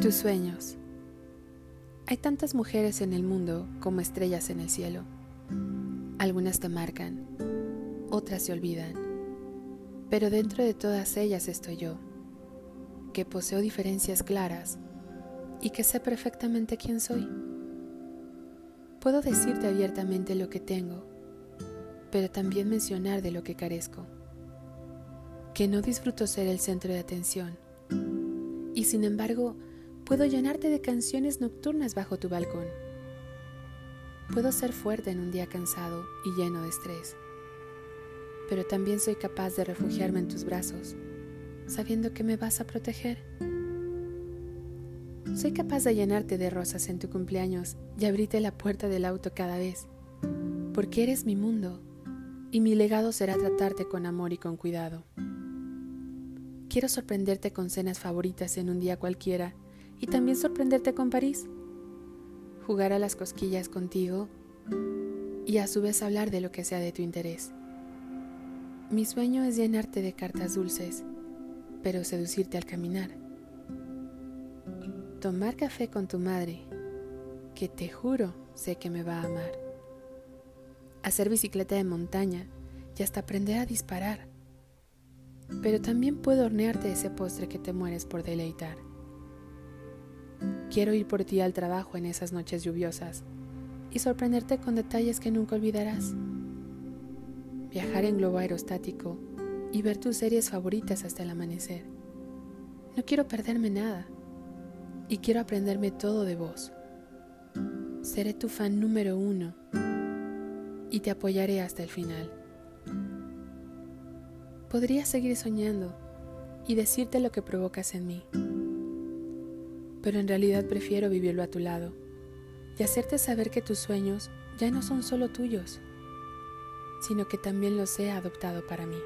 Tus sueños. Hay tantas mujeres en el mundo como estrellas en el cielo. Algunas te marcan, otras se olvidan, pero dentro de todas ellas estoy yo, que poseo diferencias claras y que sé perfectamente quién soy. Puedo decirte abiertamente lo que tengo, pero también mencionar de lo que carezco, que no disfruto ser el centro de atención y sin embargo Puedo llenarte de canciones nocturnas bajo tu balcón. Puedo ser fuerte en un día cansado y lleno de estrés, pero también soy capaz de refugiarme en tus brazos, sabiendo que me vas a proteger. Soy capaz de llenarte de rosas en tu cumpleaños y abrirte la puerta del auto cada vez, porque eres mi mundo y mi legado será tratarte con amor y con cuidado. Quiero sorprenderte con cenas favoritas en un día cualquiera y también sorprenderte con París. Jugar a las cosquillas contigo y a su vez hablar de lo que sea de tu interés. Mi sueño es llenarte de cartas dulces, pero seducirte al caminar. Tomar café con tu madre, que te juro sé que me va a amar. Hacer bicicleta de montaña y hasta aprender a disparar. Pero también puedo hornearte ese postre que te mueres por deleitar. Quiero ir por ti al trabajo en esas noches lluviosas y sorprenderte con detalles que nunca olvidarás. Viajar en globo aerostático y ver tus series favoritas hasta el amanecer. No quiero perderme nada y quiero aprenderme todo de vos. Seré tu fan número uno y te apoyaré hasta el final. Podría seguir soñando y decirte lo que provocas en mí pero en realidad prefiero vivirlo a tu lado y hacerte saber que tus sueños ya no son solo tuyos, sino que también los he adoptado para mí.